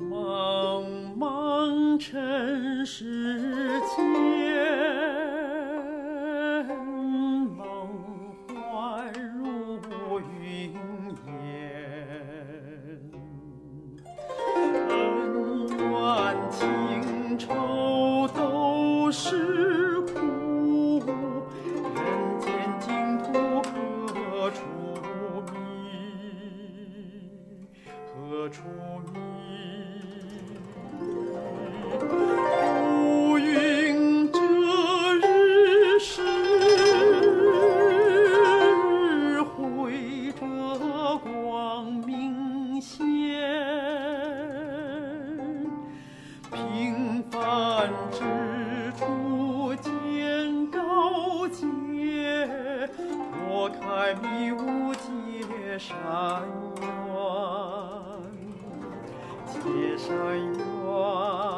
茫茫尘世间，梦幻如云烟，恩怨情仇都是苦，人间净土何处觅？何处觅？平凡之处见高洁，拨开迷雾结善缘，结山远。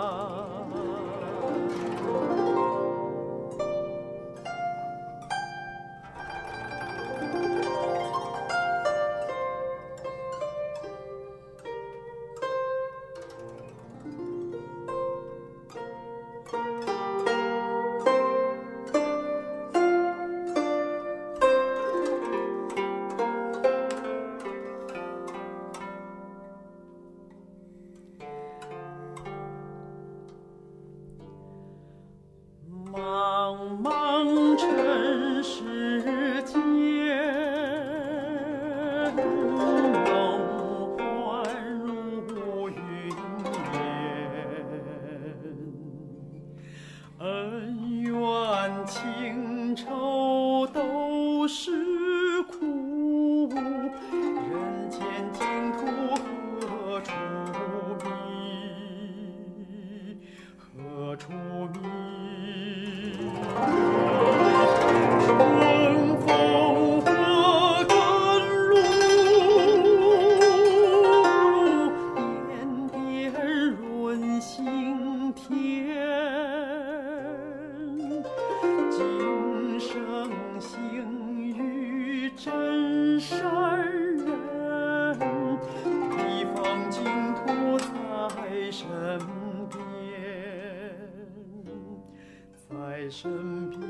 梦幻如云烟，恩怨情仇。天。今生幸遇真善人，一方净土在身边，在身边。